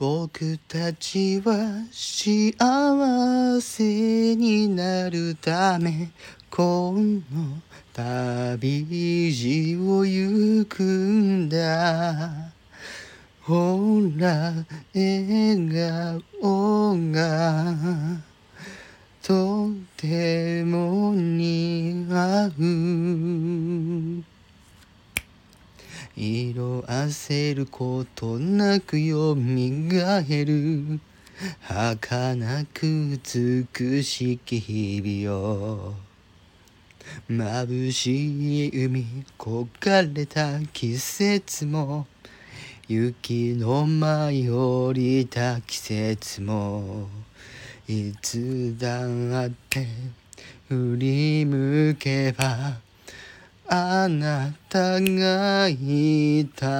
僕たちは幸せになるためこの旅路を行くんだ。ほら笑顔がとても色あせることなくよみがえる。儚く美しき日々よ眩しい海焦がれた季節も。雪の舞い降りた季節も。いつだって振り向けばあなたがいた。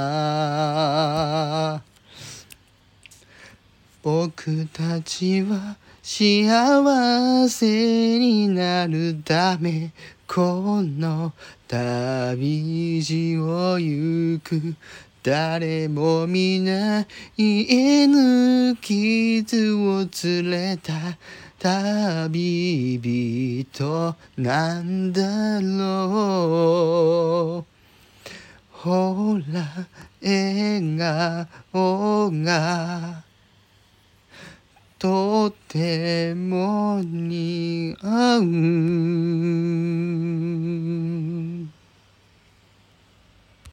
僕たちは幸せになるためこの旅路を行く。誰も皆言えぬ傷を連れた。旅人なんだろう。ほら笑顔がとても似合う。